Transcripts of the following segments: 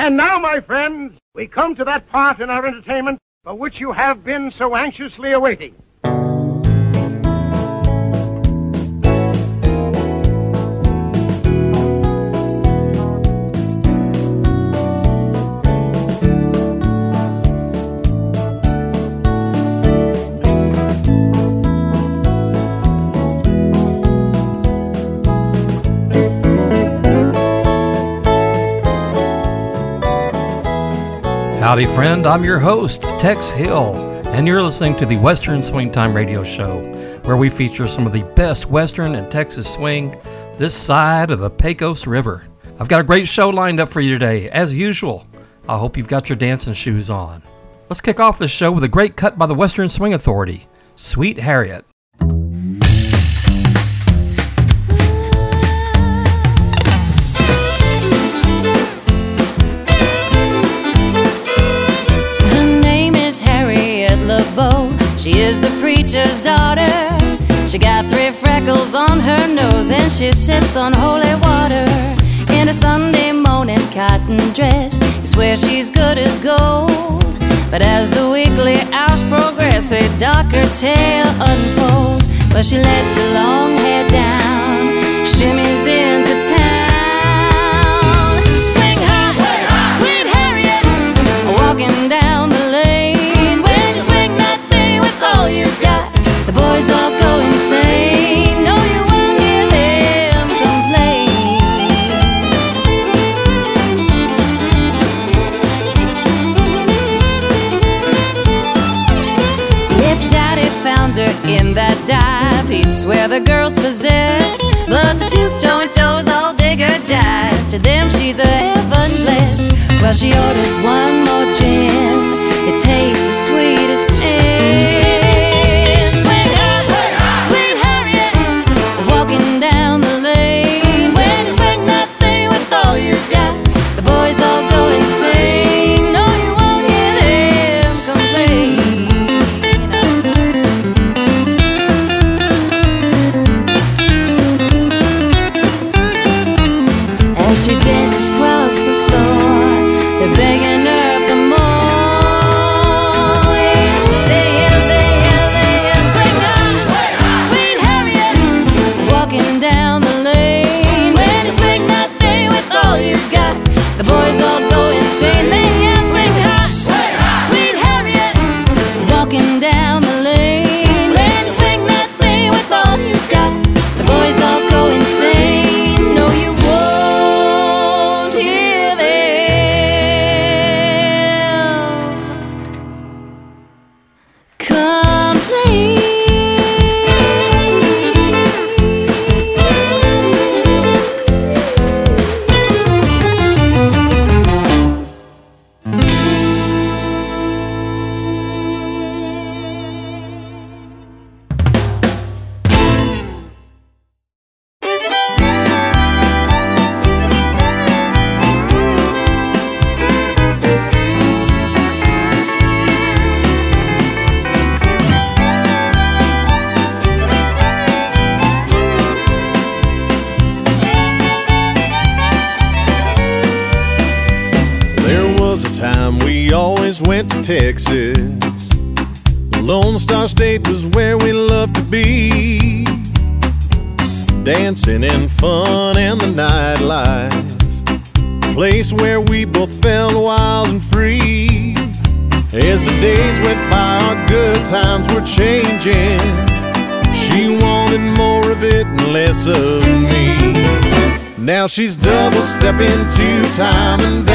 And now, my friends, we come to that part in our entertainment for which you have been so anxiously awaiting. Howdy, friend. I'm your host, Tex Hill, and you're listening to the Western Swing Time Radio Show, where we feature some of the best Western and Texas swing this side of the Pecos River. I've got a great show lined up for you today, as usual. I hope you've got your dancing shoes on. Let's kick off the show with a great cut by the Western Swing Authority, Sweet Harriet. She is the preacher's daughter. She got three freckles on her nose and she sips on holy water. In a Sunday morning cotton dress is where she's good as gold. But as the weekly hours progress, a darker tale unfolds. But she lets her long hair down, shimmies into town. Dive, the girl's possessed. But the juke joint Joes all dig her jive. To them, she's a heaven blessed. Well, she orders one more gin. Dancing and fun and the nightlife. Place where we both felt wild and free. As the days went by, our good times were changing. She wanted more of it and less of me. Now she's double stepping two time and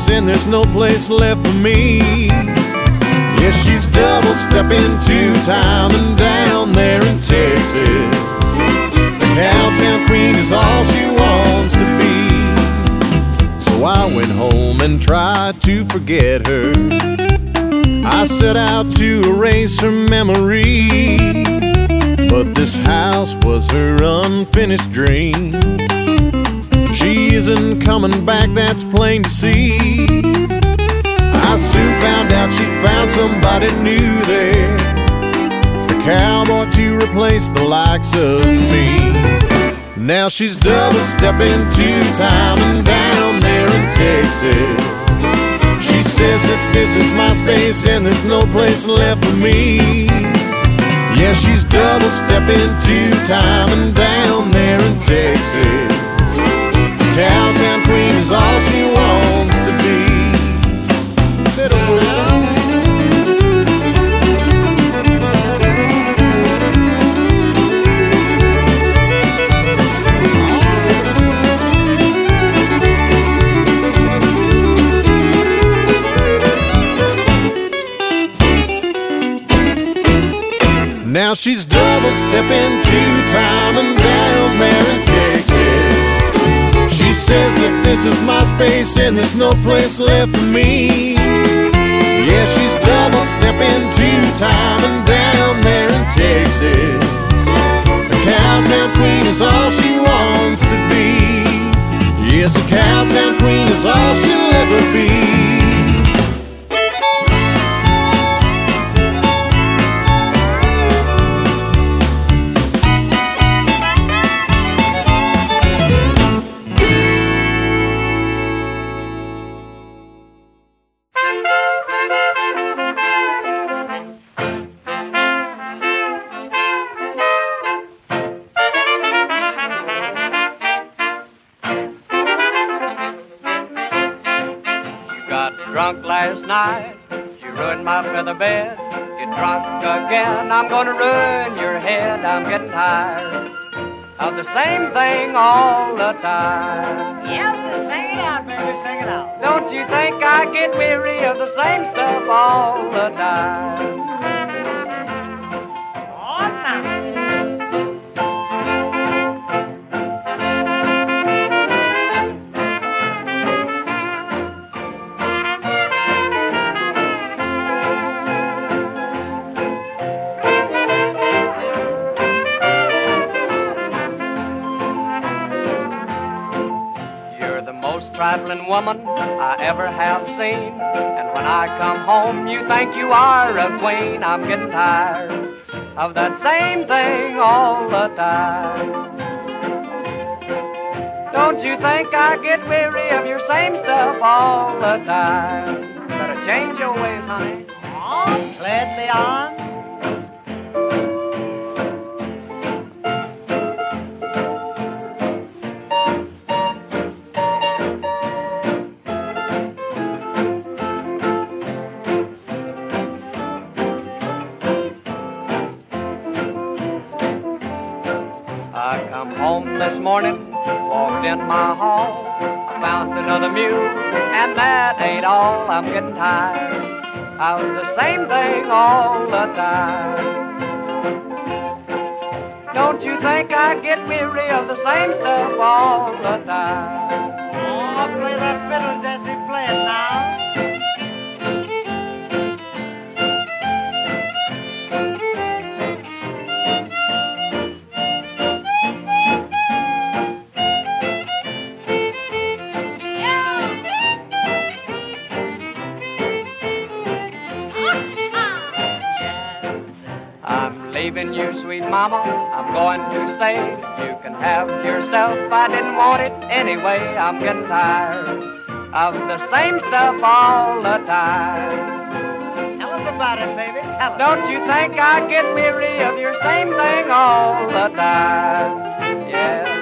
space and there's no place left for me. Yeah, she's double stepping two time and down there in Texas. The Cowtown Queen is all she wants to be. So I went home and tried to forget her. I set out to erase her memory. But this house was her unfinished dream. She isn't coming back, that's plain to see. I soon found out she found somebody new there. A cowboy to replace the likes of me. Now she's double stepping two time and down there in Texas. She says that this is my space and there's no place left for me. Yeah, she's double stepping two time and down there in Texas. Cowtown Queen is all she wants to be. Now she's double stepping two time and down there in Texas. She says that this is my space and there's no place left for me. Yeah, she's double stepping two time and down there in Texas. A cowtown queen is all she wants to be. Yes, a cowtown queen is all she'll ever be. Night. You ruined my feather bed. Get drunk again. I'm gonna ruin your head. I'm getting tired of the same thing all the time. Yes, sing it out, baby. Sing it out. Don't you think I get weary of the same stuff all the time? Trifling woman I ever have seen. And when I come home, you think you are a queen. I'm getting tired of that same thing all the time. Don't you think I get weary of your same stuff all the time? Better change your ways, honey. Oh, lead me all. I'm getting tired of the same thing all the time. Don't you think I get weary of the same stuff all the time? Oh, play that fiddle, Jesse. Play it now. Leaving you, sweet mama. I'm going to stay. You can have your stuff. I didn't want it anyway. I'm getting tired of the same stuff all the time. Tell us about it, baby. Tell us. Don't you think I get weary of your same thing all the time? Yeah.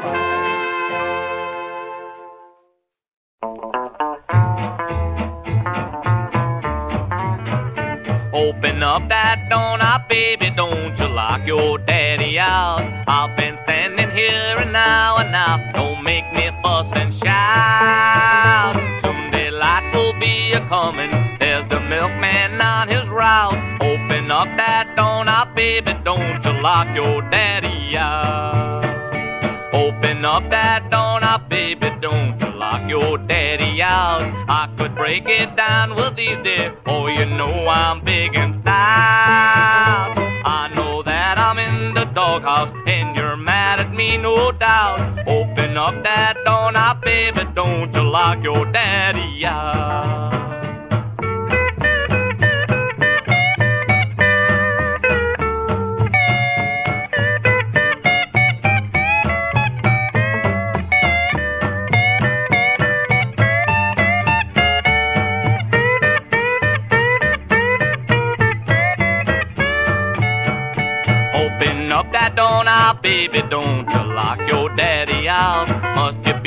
Open up that door now, baby, don't you lock your daddy out. I've been standing here now and now, don't make me fuss and shout. Someday light will be a coming, there's the milkman on his route. Open up that door now, baby, don't you lock your daddy out. Open up that door now, baby, don't you lock your daddy out. I could break it down with these days, oh, you know I'm big and stout. I know that I'm in the doghouse, and you're mad at me, no doubt. Open up that door now, baby, don't you lock your daddy out.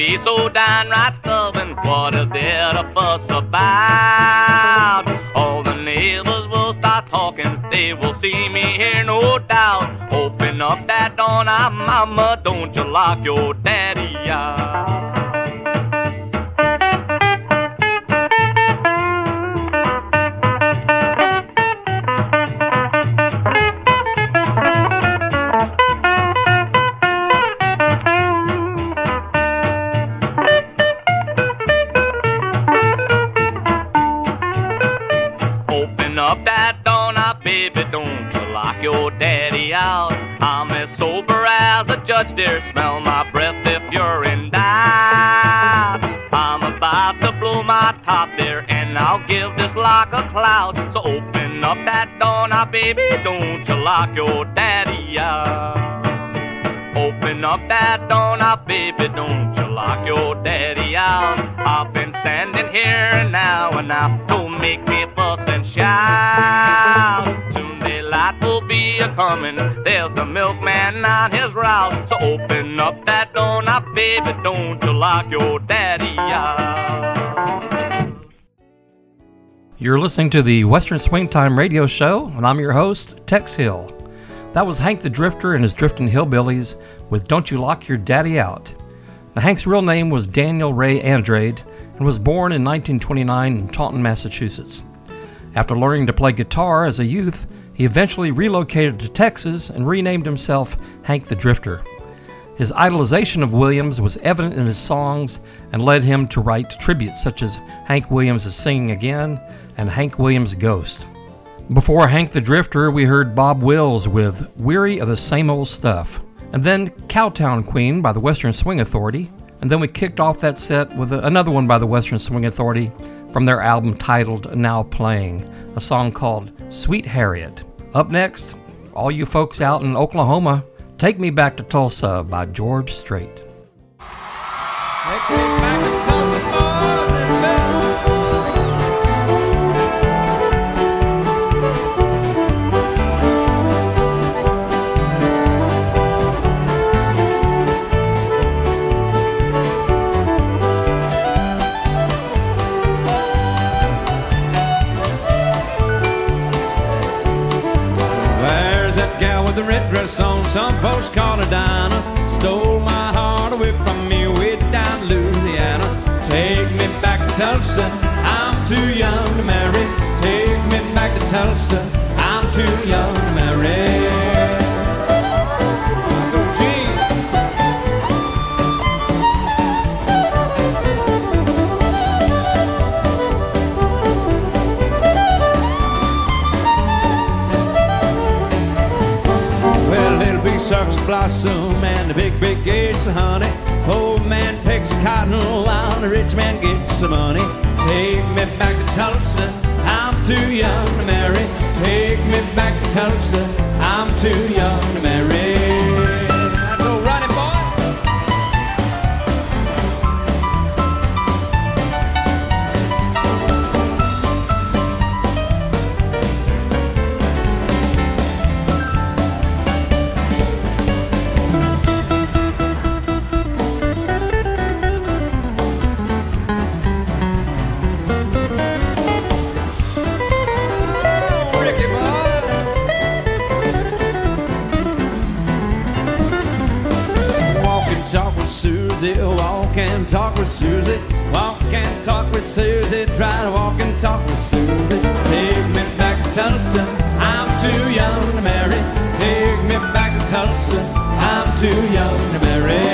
Be so downright stubborn? What is there to fuss about? All the neighbors will start talking, they will see me here, no doubt. Open up that door now, mama, don't you lock your daddy out. Baby, don't you lock your daddy out. Open up that door now, baby, don't you lock your daddy out. I've been standing here now and now, don't make me fuss and shout. Soon daylight will be a coming, there's the milkman on his route. So open up that door now, baby, don't you lock your daddy out. You're listening to the Western Swing Time radio show, and I'm your host, Tex Hill. That was Hank the Drifter and his Drifting Hillbillies with Don't You Lock Your Daddy Out. Now, Hank's real name was Daniel Ray Andrade and was born in 1929 in Taunton, Massachusetts. After learning to play guitar as a youth, he eventually relocated to Texas and renamed himself Hank the Drifter. His idolization of Williams was evident in his songs and led him to write tributes such as Hank Williams' is Singing Again and Hank Williams' Ghost. Before Hank the Drifter, we heard Bob Wills with Weary of the Same Old Stuff, and then Cowtown Queen by the Western Swing Authority, and then we kicked off that set with another one by the Western Swing Authority from their album titled Now Playing, a song called Sweet Harriet. Up next, all you folks out in Oklahoma, Take Me Back to Tulsa by George Strait. Gal with the red dress on, some call her Dinah. Stole my heart away from me way down Louisiana. Take me back to Tulsa, I'm too young to marry. Take me back to Tulsa, I'm too young to marry. Blossom and the big, big gates of honey. Old man picks cotton while the rich man gets the money. Take me back to Tulsa, I'm too young to marry. Take me back to Tulsa, I'm too young to marry. Talk with Susie, walk and talk with Susie, try to walk and talk with Susie. Take me back to Tulsa, I'm too young to marry. Take me back to Tulsa, I'm too young to marry.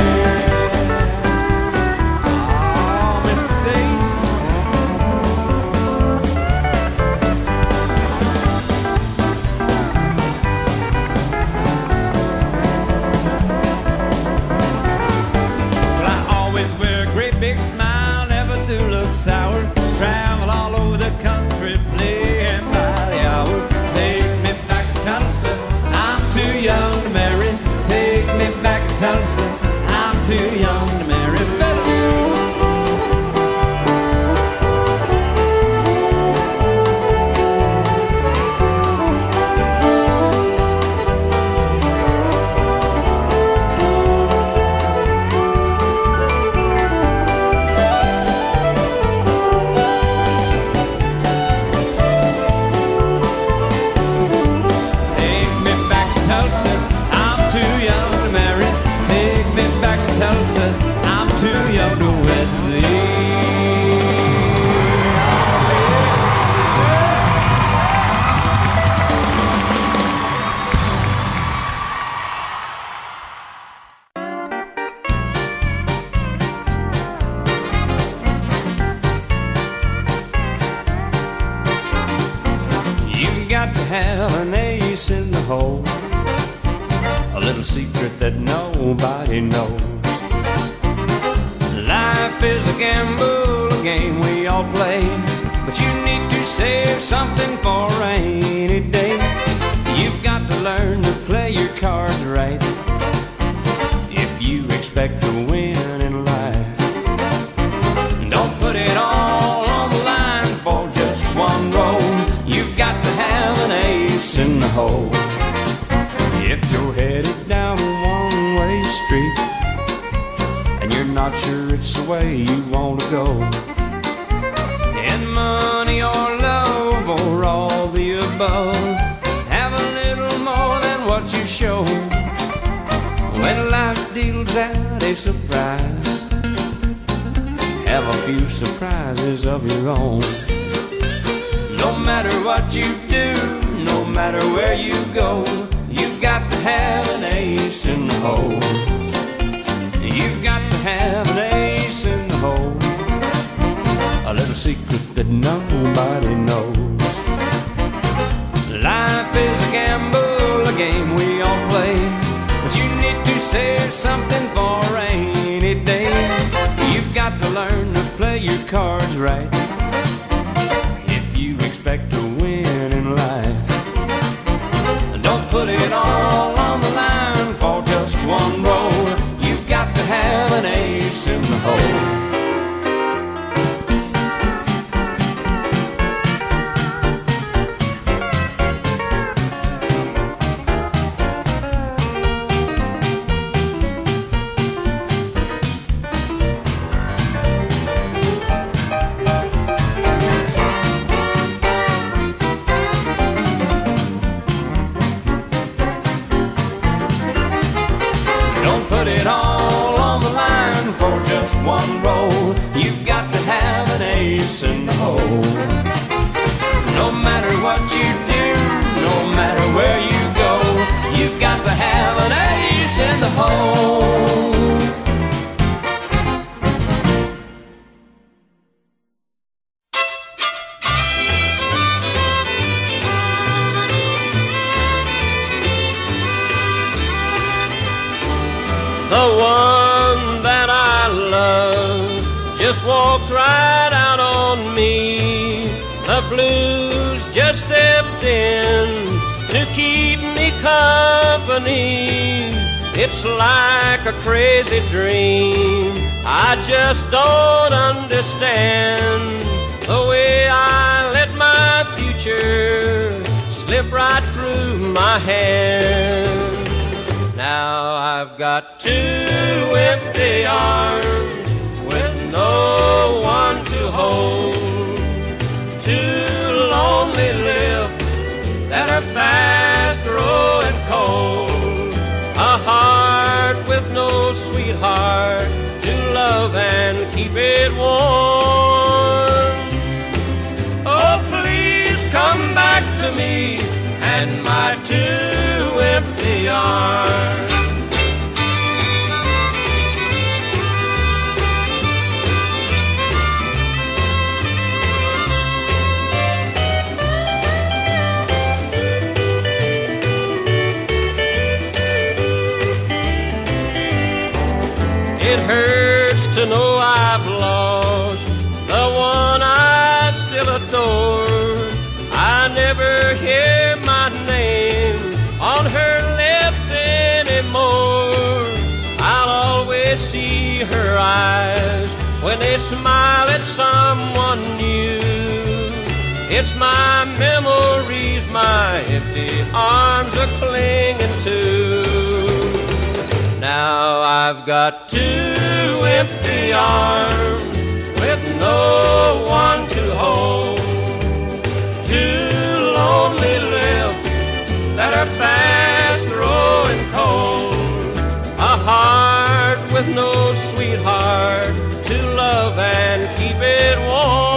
A surprise, have a few surprises of your own. No matter what you do, no matter where you go, you've got to have an ace in the hole. You've got to have an ace in the hole. A little secret that nobody knows. Life is a gamble, a game we all play. But you need to save something for cards right. Just one roll. You've got to have an ace in the hole. Like a crazy dream. I just don't understand the way I let my future slip right through my hands. Now I've got two empty arms with no one to hold. Love and keep it warm. Oh, please come back to me and my two empty arms. It's my memories my empty arms are clinging to. Now I've got two empty arms with no one to hold. Two lonely lips that are fast growing cold. A heart with no sweetheart to love and keep it warm.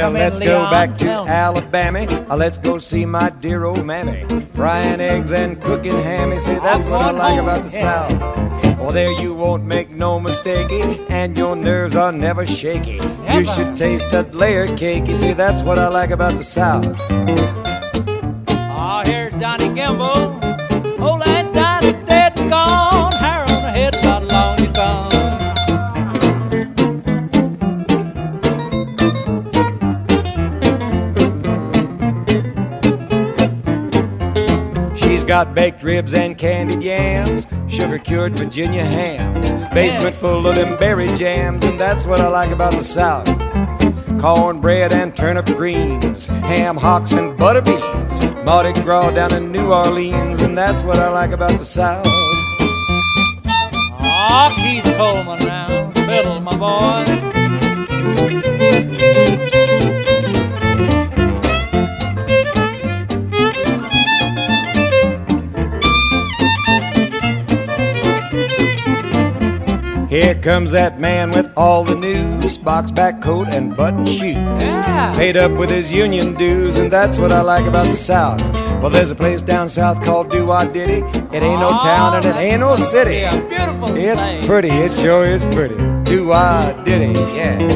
Well, let's go back to. Alabama. Uh, let's go see my dear old mammy. Frying eggs and cooking hammy. Say, that's what I like about the. South. Well, there you won't make no mistakey, and your nerves are never shaky. You should taste that layer cake. You see, that's what I like about the South. Oh, here's Johnny Gimble. Got baked ribs and candied yams, sugar cured Virginia hams, basement full of them berry jams, and that's what I like about the South. Cornbread and turnip greens, ham hocks and butter beans, Mardi Gras down in New Orleans, and that's what I like about the South. Oh, Keith Coleman now. Fiddle, my boy. Here comes that man with all the news, box back coat and button shoes. Yeah. Paid up with his union dues, and that's what I like about the South. Well, there's a place down south called Do Wah Diddy. It ain't no Oh, town and it ain't no city. Yeah, beautiful It's pretty, it sure is pretty. Do Wah Diddy, yeah.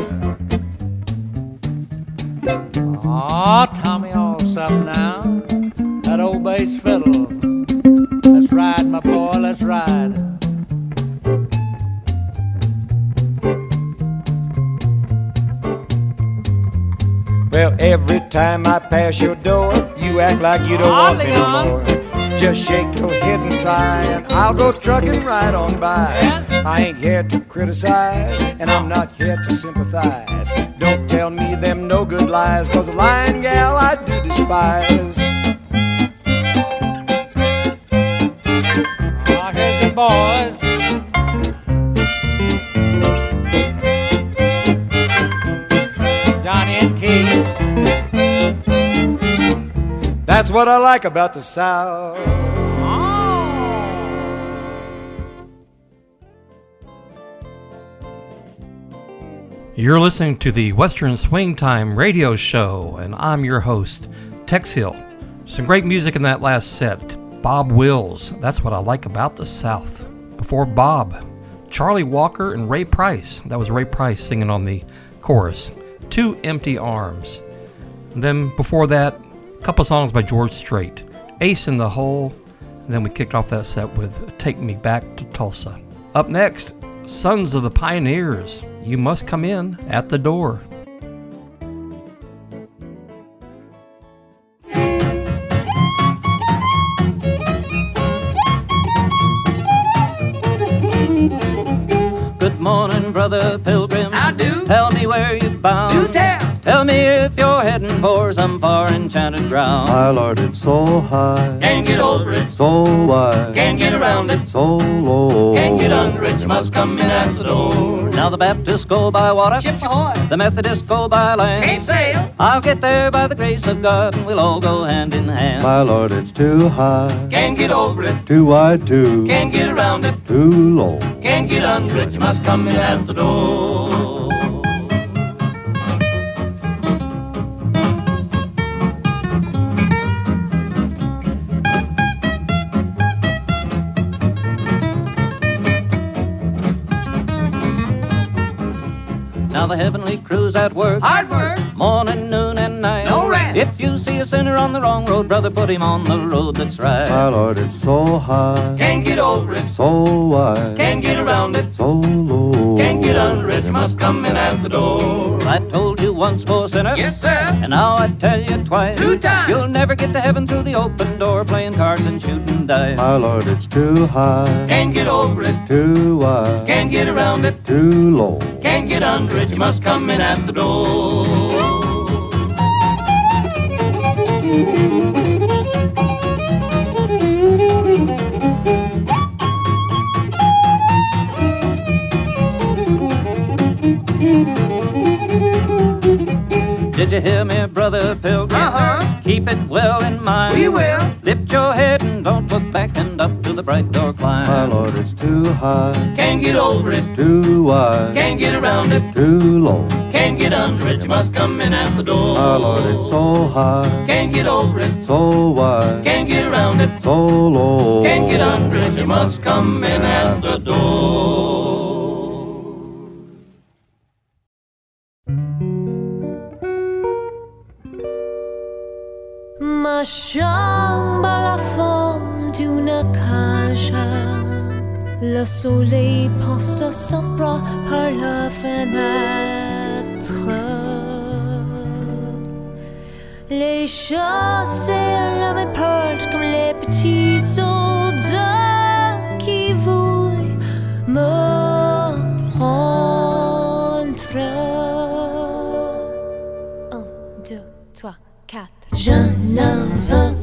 Oh, Tommy Allsup now. That old bass fiddle. Let's ride, my boy, let's ride. Well, every time I pass your door, you act like you don't want me no more. Just shake your head and sigh, and I'll go trucking right on by. Yes. I ain't here to criticize, and I'm not here to sympathize. Don't tell me them no good lies, cause a lying gal I do despise. Oh, here's the boys. That's what I like about the South. You're listening to the Western Swing Time radio show, and I'm your host, Tex Hill. Some great music in that last set. Bob Wills, that's what I like about the South. Before Bob, Charlie Walker and Ray Price. That was Ray Price singing on the chorus. Two Empty Arms. And then before that, couple songs by George Strait. Ace in the Hole. And then we kicked off that set with Take Me Back to Tulsa. Up next, Sons of the Pioneers. You must come in at the door. Good morning, brother pilgrim. I do. Tell me where you're bound. Do tell. Tell me if you're heading for some far enchanted ground. My lord, it's so high, Can't get over it. so wide, Can't get around it. so low. Can't get under it. You must come in at the door. Now the Baptists go by water, Ship ahoy. the Methodists go by land. Can't sail. I'll get there by the grace of God, and we'll all go hand in hand. My lord, it's too high, Can't get over it. too wide, too, Can't get around it. too low. Can't get under it. You must come in at the door. Now the heavenly crew's at work, Hard work. morning, noon, and night. No rest. If you see a sinner on the wrong road, brother, put him on the road that's right. My lord, it's so high, Can't get over it. so wide, Can't get around it. so low. Can't get under must come in at the door. I told you once, poor sinner. Yes, sir. And now I tell you twice. Two times. You'll never get to heaven through the open door playing cards and shooting dice. My lord, it's too high, Can't get over it. too wide, Can't get around it. too low. Can't get under it. You must come in at the door. Did you hear me, brother pilgrim? Uh-huh. Keep it well in mind. We will. Lift your head and don't look back and up to the bright door climb. My lord, it's too high, Can't get over it, too wide, can't get around it, too low. can't get under it. You must come in at the door. My lord, it's so high, Can't get over it, so wide, can't get around it, so low. can't get under it. You must come in at the door. Ma chambre a la forme d'une cage. Le soleil passe son bras par la fenêtre. Les chats s'élèvent et comme les petits soldats qui voulaient me prendre. Un, deux, trois, quatre. Je ne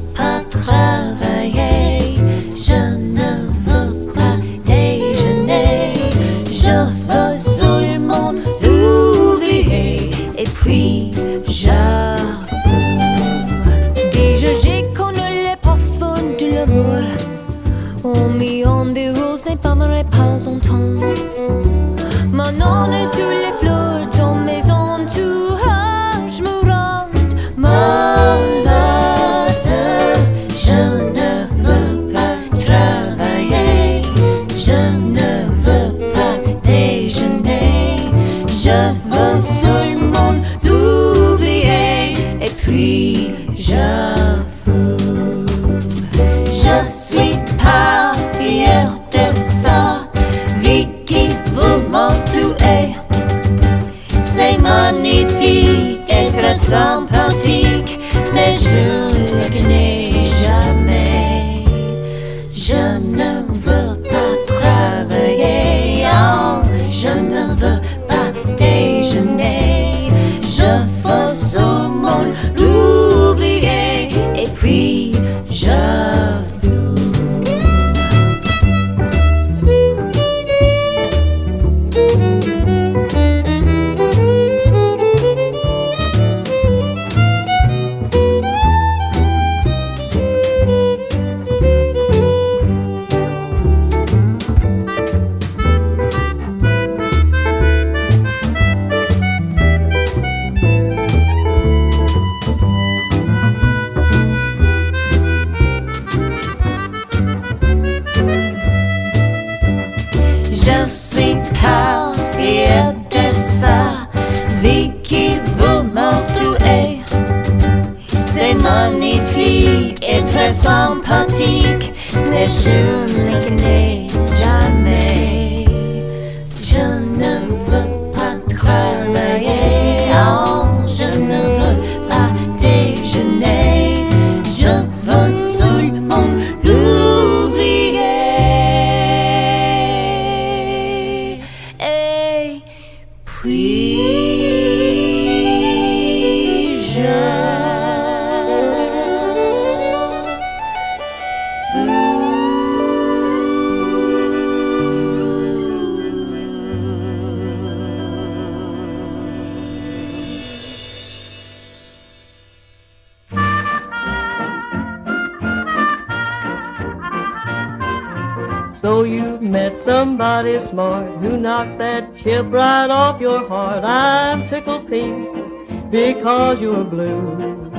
chip right off your heart. I'm tickled pink because you're blue.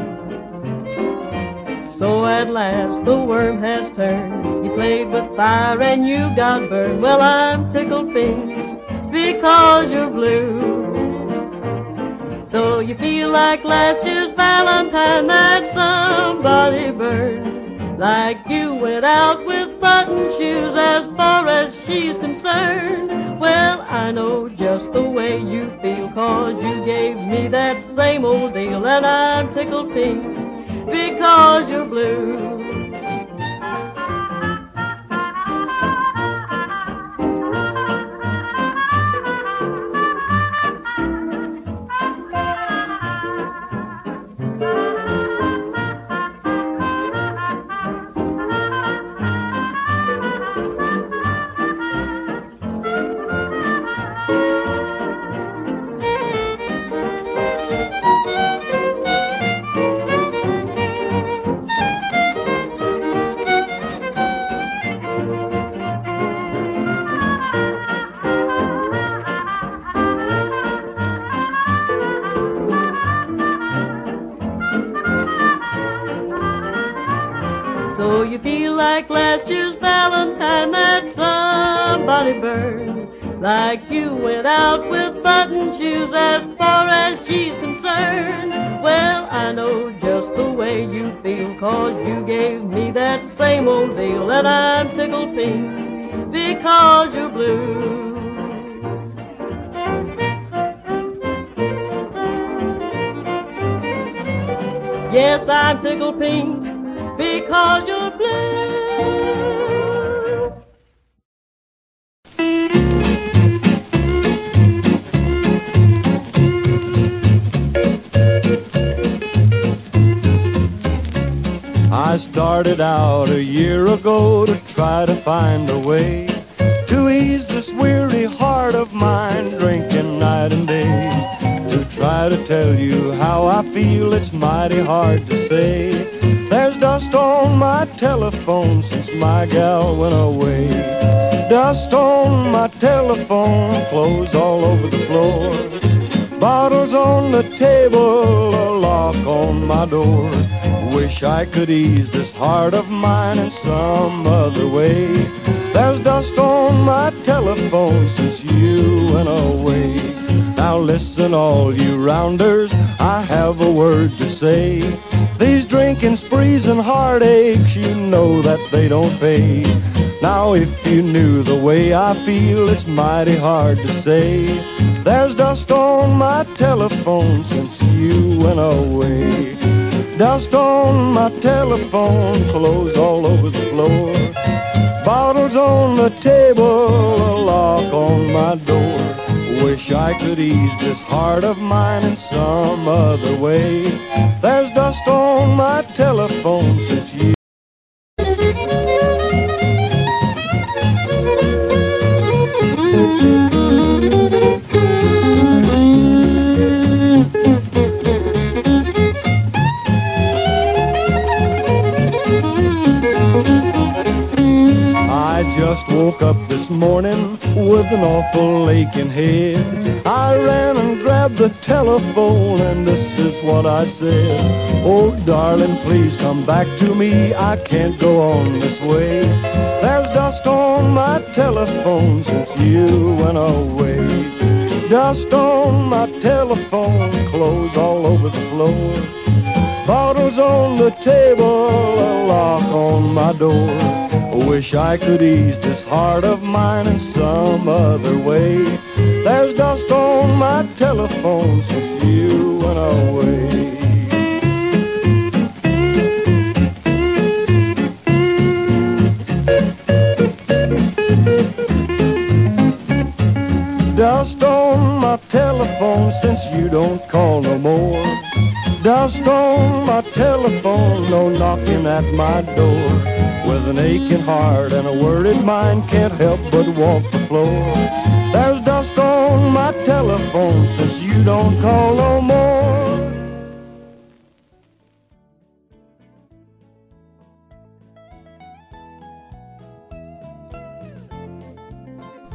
So at last the worm has turned. You played with fire and you got burned. Well, I'm tickled pink because you're blue. So you feel like last year's Valentine that somebody burned. Like you went out with button shoes as far as she's concerned. Well, I know just the way you feel, cause you gave me that same old deal, and I'm tickled pink because you're blue. Like you went out with button shoes as far as she's concerned. Well, I know just the way you feel, cause you gave me that same old deal, and I'm tickled pink because you're blue. Yes, I'm tickled pink because you're started out a year ago to try to find a way to ease this weary heart of mine, drinking night and day. To try to tell you how I feel, it's mighty hard to say. There's dust on my telephone since my gal went away. Dust on my telephone, clothes all over the floor. Bottles on the table, a lock on my door. Wish I could ease this heart of mine in some other way. There's dust on my telephone since you went away. Now listen, all you rounders, I have a word to say. These drinking sprees and heartaches, you know that they don't pay. Now if you knew the way I feel, it's mighty hard to say. There's dust on my telephone since you went away. Dust on my telephone, clothes all over the floor. Bottles on the table, a lock on my door. Wish I could ease this heart of mine in some other way. There's dust on my telephone since you. Just woke up this morning with an awful aching head. I ran and grabbed the telephone and this is what I said. Oh, darling, please come back to me. I can't go on this way. There's dust on my telephone since you went away. Dust on my telephone, clothes all over the floor. Bottles on the table, a lock on my door. Wish I could ease this heart of mine in some other way. There's dust on my telephone since you went away. Dust on my telephone since you don't call no more. Dust on my telephone, no knocking at my door. With an aching heart and a worried mind, can't help but walk the floor. There's dust on my telephone since you don't call no more.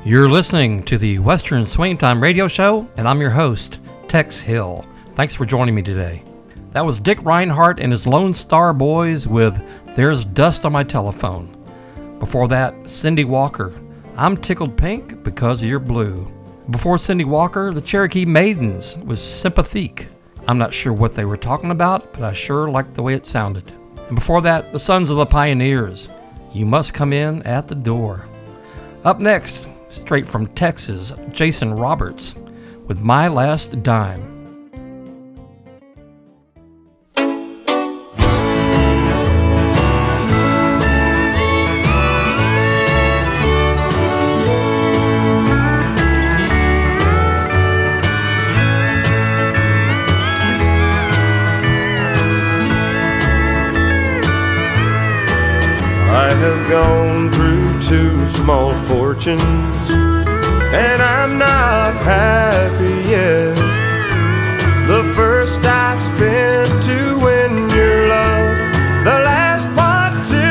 You're listening to the Western Swing Time Radio Show, and I'm your host, Tex Hill. Thanks for joining me today. That was Dick Reinhart and his Lone Star Boys with There's Dust on My Telephone. Before that, Cindy Walker, I'm Tickled Pink Because You're Blue. Before Cindy Walker, the Cherokee Maidens was Sympathique. I'm not sure what they were talking about, but I sure liked the way it sounded. And before that, the Sons of the Pioneers, You Must Come In at the Door. Up next, straight from Texas, Jason Roberts with My Last Dime. Small fortunes, and I'm not happy yet. The first I spent to win your love, the last one to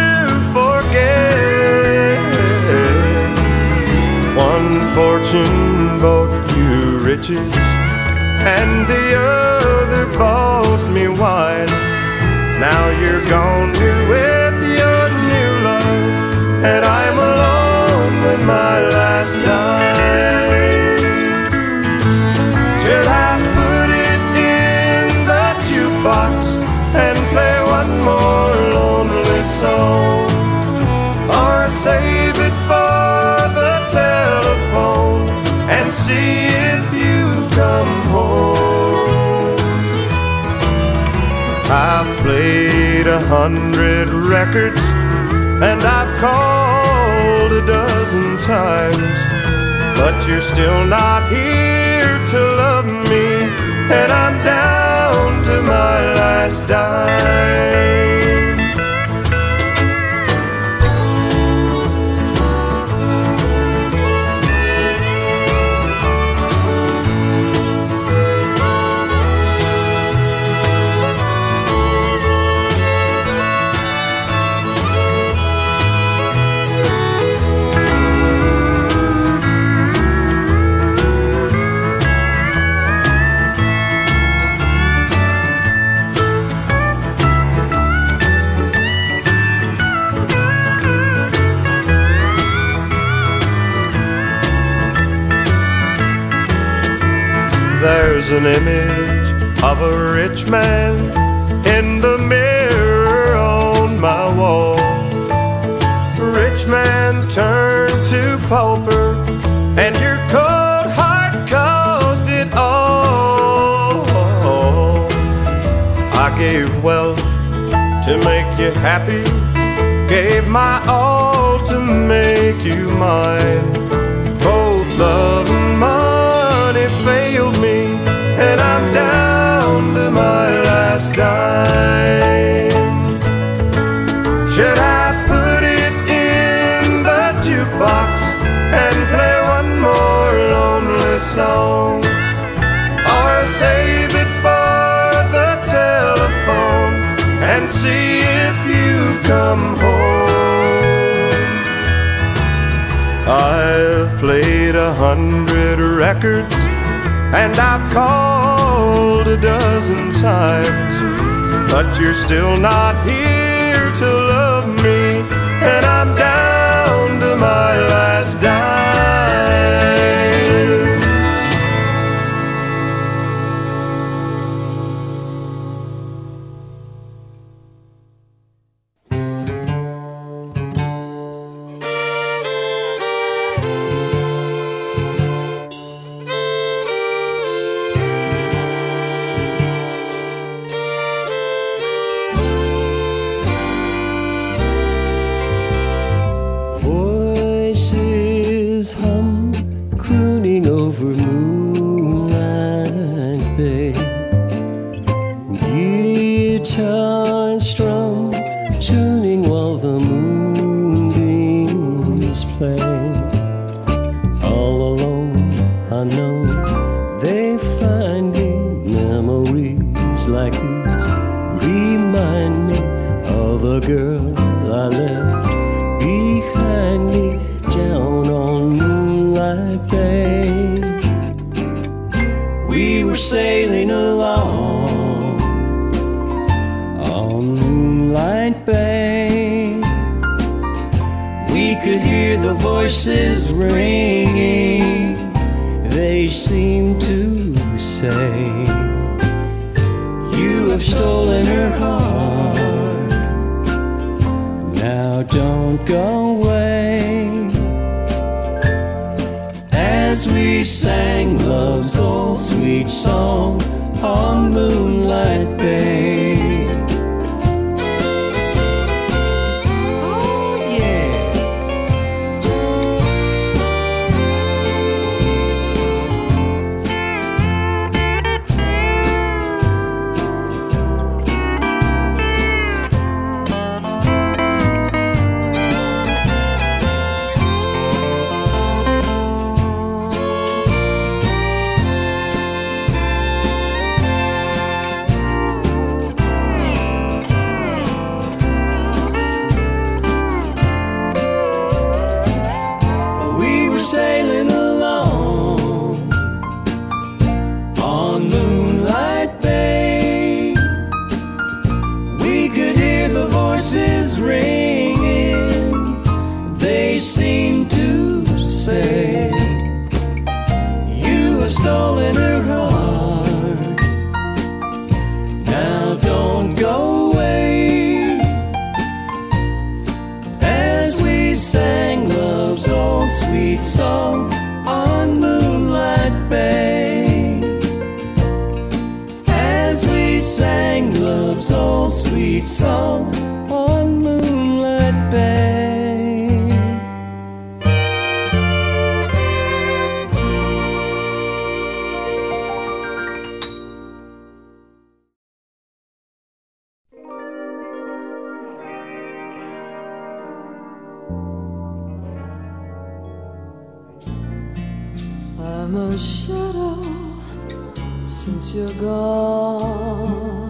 forget. One fortune bought you riches, and the other bought me wine. Now you're gone, you're with your new love. and with my last dime. Should I put it in the jukebox and play one more lonely song, or save it for the telephone and see if you've come home? I've played a hundred records and I've called times, but you're still not here to love me, and I'm down to my last dime. An image of a rich man in the mirror on my wall. Rich man turned to pauper, and your cold heart caused it all. I gave wealth to make you happy, gave my all to make you mine. Save it for the telephone and see if you've come home? I've played a hundred records and I've called a dozen times, but you're still not here to love me, and I'm down to my last since you're gone.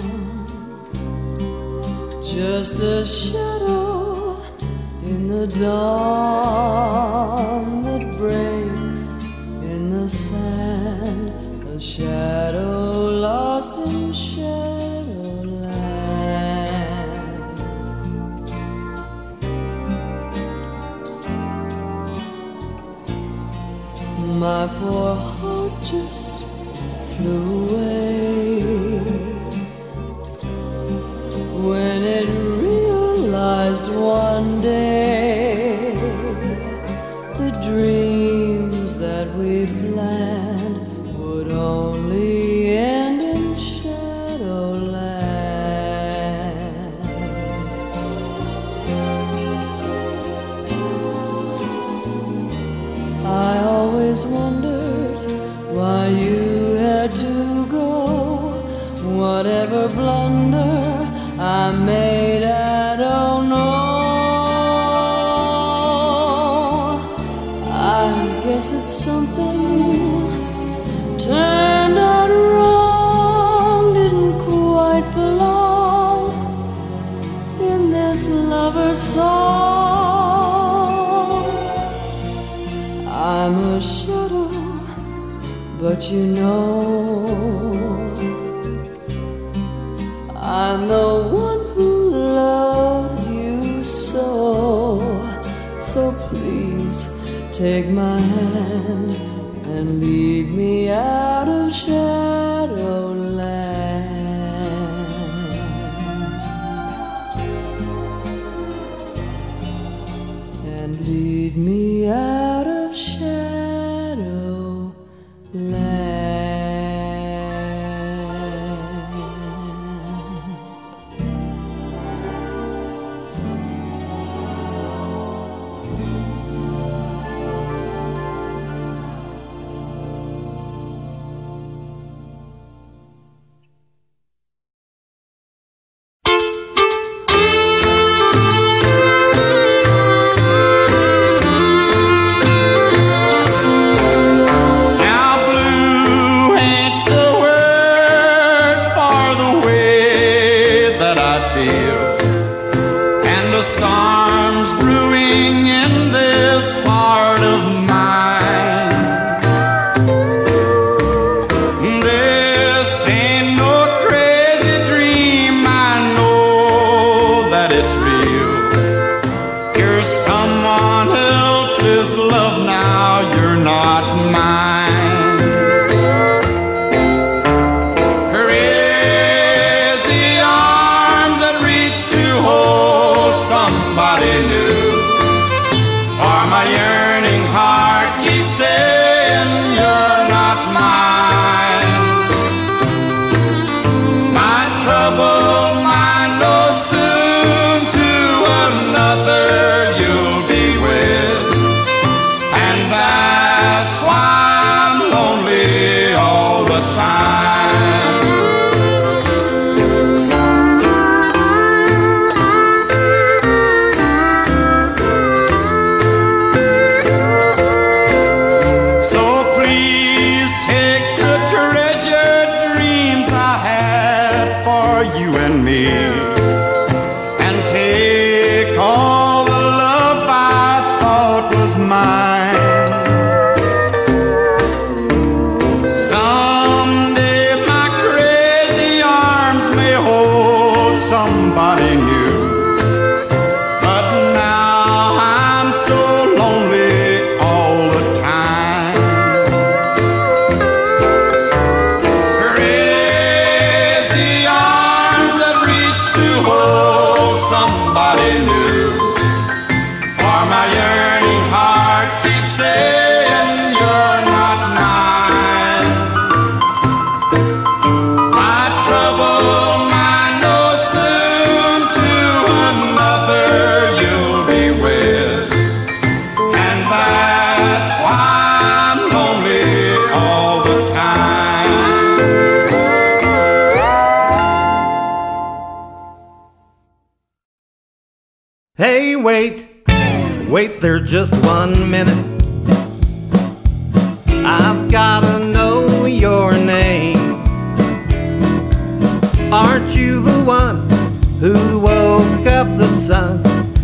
Just a shadow in the dawn that breaks in the sand, a shadow lost in shadowland. My poor heart just You know, I'm the one who loved you so. So please take my hand and lead me out. Wait, wait there just one minute. I've gotta know your name. Aren't you the one who woke up the sun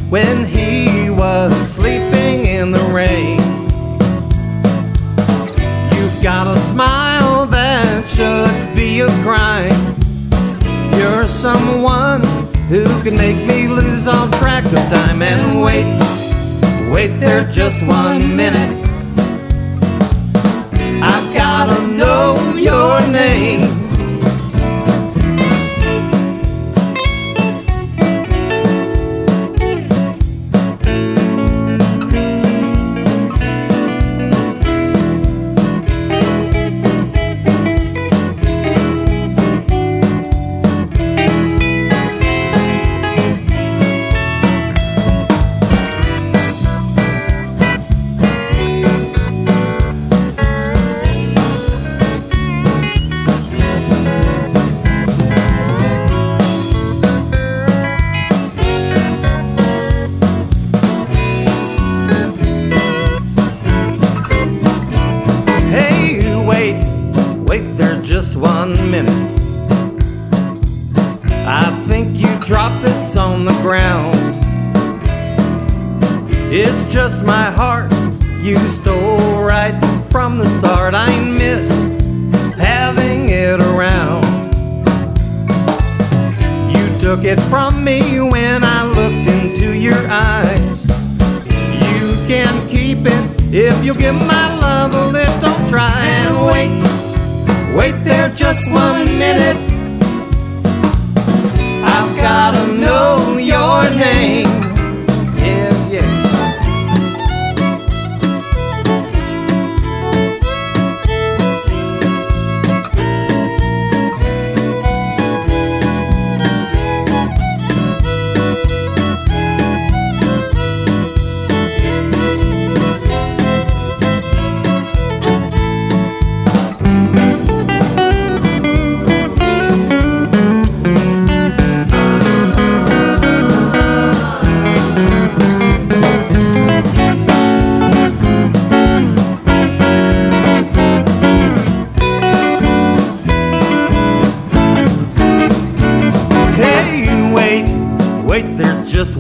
when he was sleeping in the rain? You've got a smile that should be a crime. You're someone who can make me lose all track of time and wait, wait there just one minute. I've gotta know your name. The start. I missed having it around. You took it from me when I looked into your eyes. You can keep it if you give my love a little try and wait. Wait there just one minute. I've gotta know your name.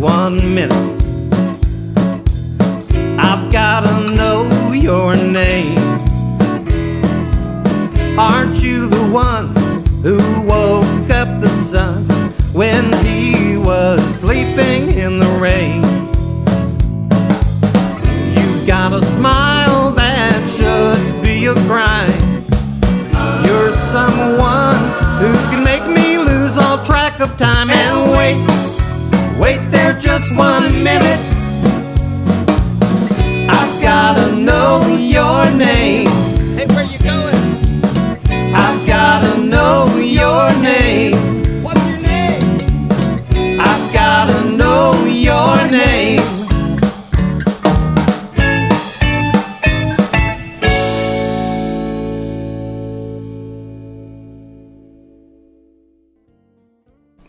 One minute. I've gotta know your name. Aren't you the one who woke up the sun when he was sleeping in the rain? You've got a smile that should be a crime. You're someone who can make me lose all track of time and wait. Wait there just one minute. I've gotta know your name.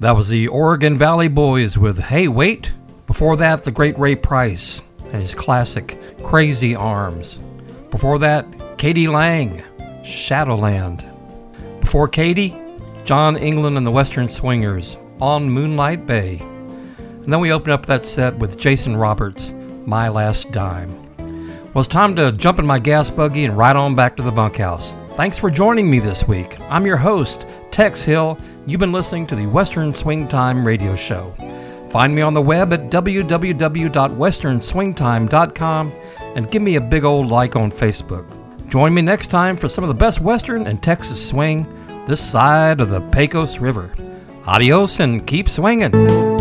That was the Oregon Valley Boys with Hey Wait. Before that, the great Ray Price and his classic Crazy Arms. Before that, k.d. lang, Shadowland. Before Katie, John England and the Western Swingers on Moonlight Bay. And then we open up that set with Jason Roberts, My Last Dime. Well, it's time to jump in my gas buggy and ride on back to the bunkhouse. Thanks for joining me this week. I'm your host, Tex Hill. You've been listening to the Western Swing Time radio show. Find me on the web at www.westernswingtime.com and give me a big old like on Facebook. Join me next time for some of the best Western and Texas swing this side of the Pecos River. Adios and keep swinging.